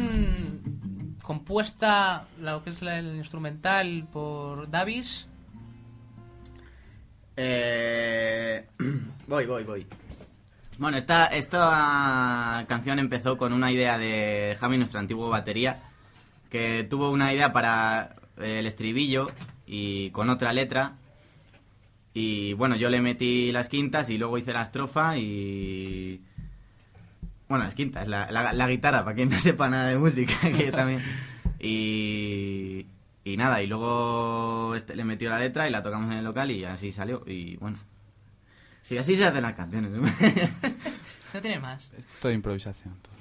compuesta, lo que es la- el instrumental, por Davis. Eh, voy, voy, voy. Bueno, esta, esta canción empezó con una idea de Javi, nuestro antiguo batería, que tuvo una idea para el estribillo y con otra letra. Y bueno, yo le metí las quintas y luego hice la estrofa y... Bueno, las quintas, la, la, la guitarra, para quien no sepa nada de música, que yo también... Y, y nada, y luego este, le metió la letra y la tocamos en el local y así salió. Y bueno, sí, así se hacen las canciones. No tiene más. Es todo improvisación. todo.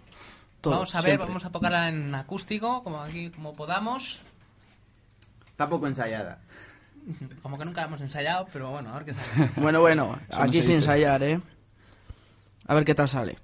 Todo, vamos a ver, siempre. vamos a tocarla en acústico, como aquí, como podamos. Está poco ensayada. Como que nunca la hemos ensayado, pero bueno, a ver qué sale. Bueno, bueno, aquí sin ensayar, ¿eh? A ver qué tal sale.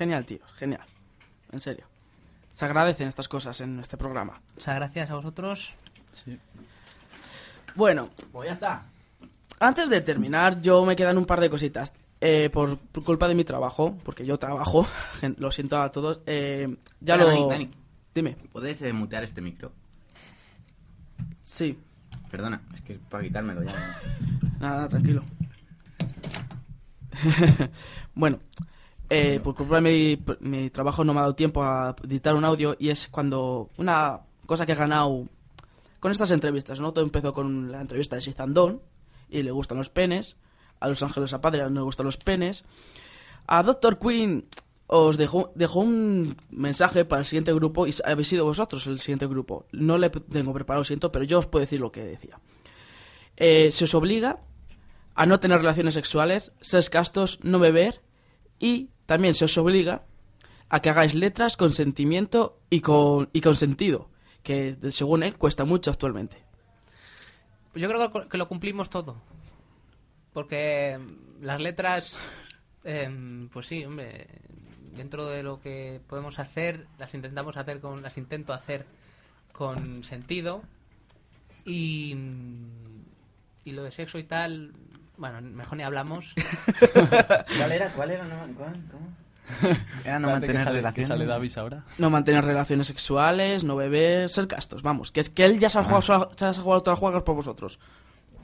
Genial, tío, genial. En serio. Se agradecen estas cosas en este programa. Muchas gracias a vosotros. Sí. Bueno, Pues ya está. antes de terminar, yo me quedan un par de cositas. Eh, por, por culpa de mi trabajo, porque yo trabajo, lo siento a todos. eh, ya Espera, lo. Dani, Dani. Dime. ¿Puedes eh, mutear este micro? Sí. Perdona, es que es para quitármelo ya. Nada, nada, tranquilo. bueno, eh, por culpa de mi, trabajo no me ha dado tiempo a editar un audio y es cuando una cosa que he ganado con estas entrevistas, ¿no? Todo empezó con la entrevista de Sizandón y le gustan los penes, a Los Ángeles Apadre no le gustan los penes, a Doctor Queen os dejó, dejó un mensaje para el siguiente grupo y habéis sido vosotros el siguiente grupo. No le tengo preparado, siento, pero yo os puedo decir lo que decía. Eh, se os obliga a no tener relaciones sexuales, ser castos, no beber y también se os obliga a que hagáis letras con sentimiento y con, y con sentido, que según él cuesta mucho actualmente. Yo creo que- lo cumplimos todo. Porque las letras, em, pues sí, hombre, dentro de lo que podemos hacer, las intentamos hacer con, las intento hacer con sentido. Y, y lo de sexo y tal, bueno, mejor ni hablamos. ¿Cuál era? ¿Cuál era? No, ¿cuál? ¿Cómo? Era no Espérate que mantener sale, que relaciones. sale Davis ahora. No mantener relaciones sexuales, no beber, ser castos, vamos, que es que él ya se ha jugado, sola- se ha jugado todas las jugadas por vosotros.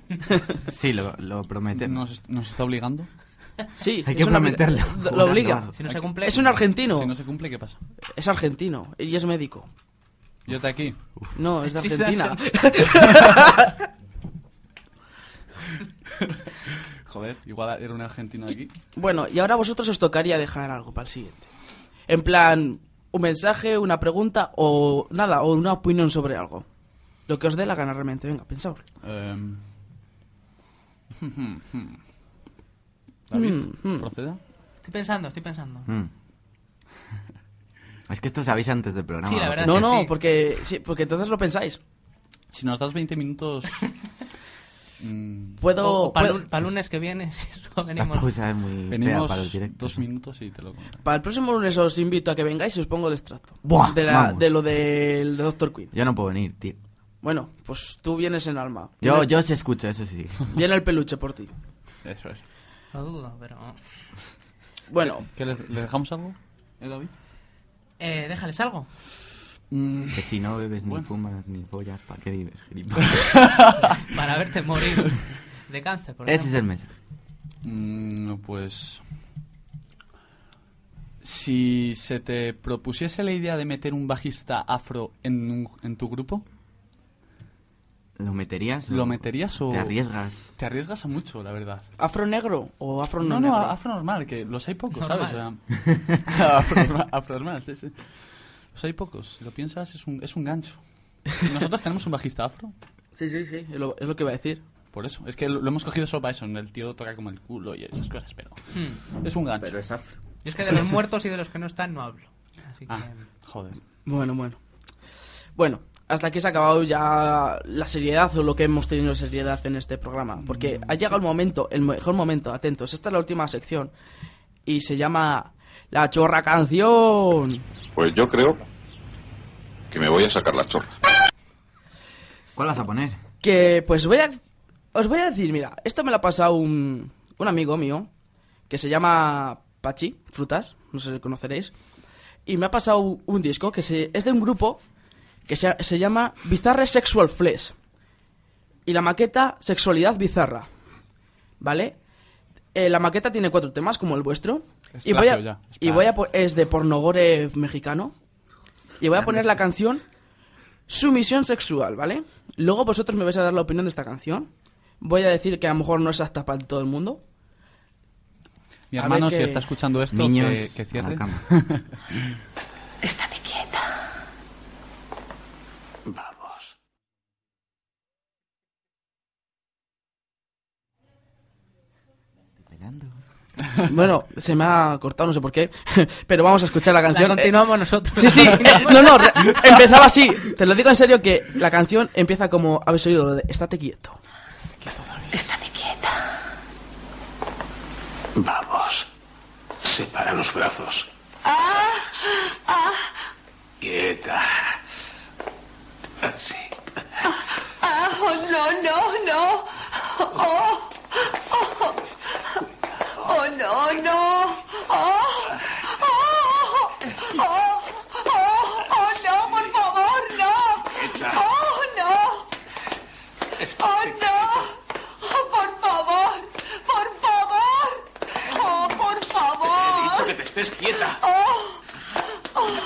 Sí, lo, lo prometemos. Nos, est- nos está obligando. Sí, Hay que prometerlo. Lo obliga. Si no se cumple... Es un argentino. Si no se cumple, ¿qué pasa? Es argentino y es médico. Yo te aquí. No, es de Sí, es de Argentina. Joder, igual era un argentino aquí. Bueno, y ahora a vosotros os tocaría dejar algo para el siguiente. En plan, un mensaje, una pregunta o nada, o una opinión sobre algo. Lo que os dé la gana realmente. Venga, pensaos. Em. David, Mm, mm. proceda. Estoy pensando, estoy pensando. Mm. Es que esto se avisa antes del programa. Sí, la verdad. No, que no, sí. porque, sí, porque entonces lo pensáis. Si nos das 20 minutos. mm, Puedo... para, puedo- el lunes que viene, La venimos. pausa es muy venimos para los dos minutos y te lo contaré. Para el próximo lunes os invito a que vengáis y os pongo el extracto. Buah, de, la- vamos. de lo del de Doctor Queen. Yo no puedo venir, tío. Bueno, pues tú vienes en alma. Yo, Viene- yo sí escucho, eso sí. Viene el peluche por ti. Eso es. No dudo, pero... Bueno, ¿Qué, les, les dejamos algo? ¿Eh, David? Eh, déjales algo. Mm, Que si no bebes, ni Bueno. fumas, ni follas, ¿para qué vives, gilipollas? Para verte morir de cáncer, por Ese es el mensaje. Mm, pues. Si se te propusiese la idea de meter un bajista afro en, un- en tu grupo, ¿Lo meterías? ¿lo o meterías o.? ¿Te arriesgas? Te arriesgas a mucho, la verdad. ¿afro negro o afro no, No, negro? no, afro normal, que los hay pocos, Normal. ¿sabes? O sea, afro, normal, afro normal, sí, sí. Los hay pocos, si lo piensas, es un, es un gancho. Nosotros tenemos un bajista afro, Sí, sí, sí, es lo, es lo que iba a decir. por eso. Es que lo, lo hemos cogido solo para eso, el tío toca como el culo y esas cosas, pero Hmm. es un gancho. Pero es afro. Yo es que de los muertos y de los que no están no hablo. Así que... Ah, joder. Bueno, bueno. Bueno, hasta aquí se ha acabado ya la seriedad o lo que hemos tenido de seriedad en este programa. Porque ha llegado el momento, el mejor momento, atentos. Esta es la última sección y se llama La Chorra Canción. Pues yo creo que me voy a sacar la chorra. ¿Cuál vas a poner? Que pues voy a. Os voy a decir, mira, esto me lo ha pasado un, un amigo mío que se llama Pachi, Frutas, no sé si lo conoceréis. Y me ha pasado un disco que se, es de un grupo que se, se llama Bizarre Sexual Flesh. Y la maqueta Sexualidad Bizarra. ¿Vale? Eh, la maqueta tiene cuatro temas, como el vuestro. Y voy a, ya, y voy a es de pornogore mexicano. Y voy a poner la canción Sumisión Sexual, ¿vale? Luego vosotros me vais a dar la opinión de esta canción. Voy a decir que a lo mejor no es apta para todo el mundo. Mi hermano, si está escuchando esto, Niños, que, que cierre. cama. Estate quieta. Bueno, se me ha cortado, no sé por qué. Pero vamos a escuchar la canción. Continuamos nosotros. Sí, sí. no, no, empezaba así. Te lo digo en serio que la canción empieza como habéis oído lo de Estate quieto. Estate quieto, Estate quieta. Vamos. Separa los brazos. Ah, ah. Quieta. Así. Ah, ah oh, no, no, no. Oh no, no. Oh, oh, oh, oh, no, por favor, no. Oh, no. Oh, no. Oh, por favor, por favor. Oh, por favor. Te he dicho que te estés quieta. Oh, oh,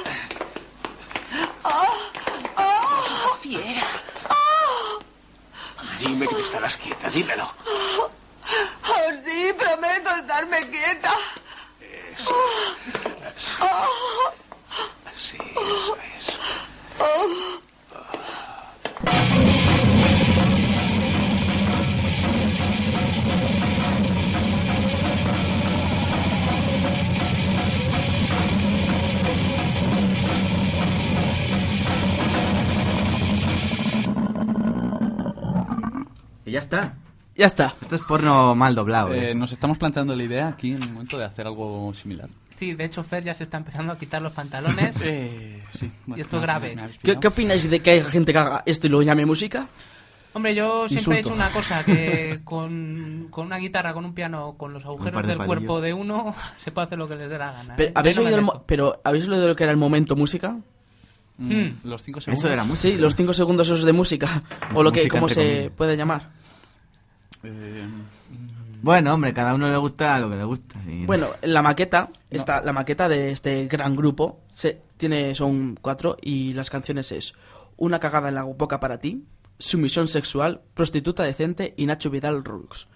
Fiera. Dime que te estarás quieta, dímelo. Oh, sí, prometo estarme quieta. Eso. Sí, eso es. Y ya está. Ya está. Esto es porno mal doblado. Eh, ¿eh? nos estamos planteando la idea aquí en el momento de hacer algo similar. Sí, de hecho Fer ya se está empezando a quitar los pantalones. Eh, sí, Y esto es grave. ¿Qué, qué opináis de que hay gente que haga esto y lo llame música? Hombre, yo siempre he hecho una cosa, que con, con una guitarra, con un piano, con los agujeros de del palillos. cuerpo de uno, se puede hacer lo que les dé la gana. Pero, ¿eh? ¿habéis no oído el mo- meto. pero ¿habéis oído lo que era el momento música? Mm, Hmm. Los cinco segundos. Eso era música. Sí, los cinco segundos esos de música. O lo que, ¿cómo se comillas. puede llamar? Eh, Bueno, hombre, cada uno le gusta lo que le gusta. sí. Bueno, en la maqueta, esta, la maqueta de este gran grupo, se, tiene, son cuatro y las canciones es Una cagada en la boca para ti, Sumisión sexual, Prostituta decente y Nacho Vidal Rux.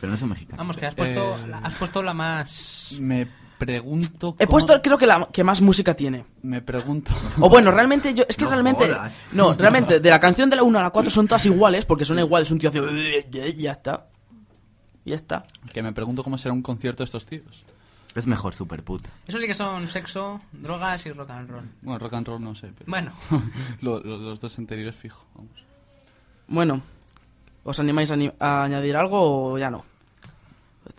Pero no son mexicanos. Vamos, que has puesto, Eh, la, has puesto la más... me pregunto. He cómo- puesto, creo que la que más música tiene. Me pregunto. O bueno, realmente yo, es que No realmente, jodas. no, realmente, de la canción de la 1 a la 4 son todas iguales, porque son iguales, un tío hace, ya está. Y ya está. Que me pregunto cómo será un concierto de estos tíos. Es mejor super puta. Eso sí que son sexo, drogas y rock and roll. Bueno, rock and roll no sé, pero. Bueno, Lo- lo- los dos anteriores fijo, vamos. Bueno, ¿os animáis a, a añadir algo o ya no?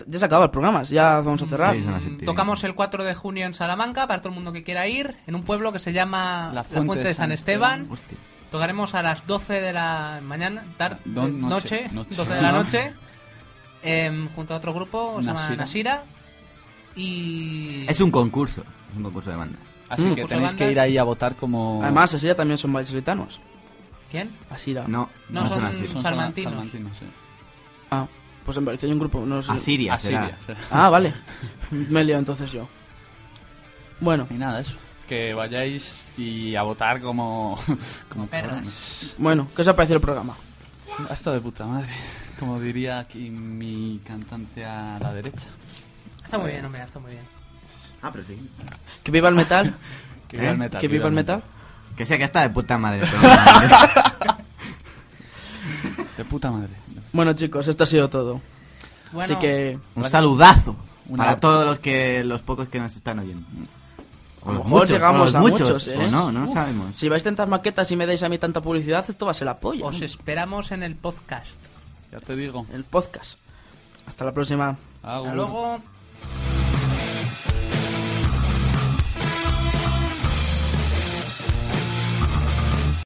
Ya se acaba el programa, ya vamos a cerrar. Sí, son las mm, y tocamos el 4 de junio en Salamanca para todo el mundo que quiera ir, en un pueblo que se llama La Fuente, de San Esteban. Hostia. Tocaremos a las 12 de la mañana, tar- Don- noche, noche, noche. 12 de la noche, em, junto a otro grupo, se llama Nasira. Y... Es un concurso. Es un concurso de bandas. Así Mm. que tenéis que ir ahí a votar como. Además, Asira también son vallisolitanos. ¿Quién? Asira. No, No, no, son son- así. son salmantinos. salmantinos, sí. Ah, pues en Valencia hay un grupo, no sé. Asiria, Asiria, será. será. Ah, vale. Me he liado entonces yo. Bueno, Y nada, eso. Que vayáis y a votar como. como cabrones. bueno, ¿qué os ha parecido el programa? Ha estado de puta madre. Como diría aquí mi cantante a la derecha. Está muy bien, hombre, está muy bien. Ah, pero sí. Que viva el metal. Que viva ¿Eh? el metal. que viva el metal. Que sea que está de puta madre. pero- De puta madre. Bueno, chicos, esto ha sido todo. Bueno, Así que un saludazo Una- para todos los que los pocos que nos están oyendo. O A lo los mejor muchos, llegamos o los a muchos, muchos, ¿eh? o no, no Uf. sabemos. si vais tantas maquetas y me dais a mí tanta publicidad, esto va a ser apoyo. os esperamos en el podcast. Ya te digo. El podcast. Hasta la próxima. Hasta luego.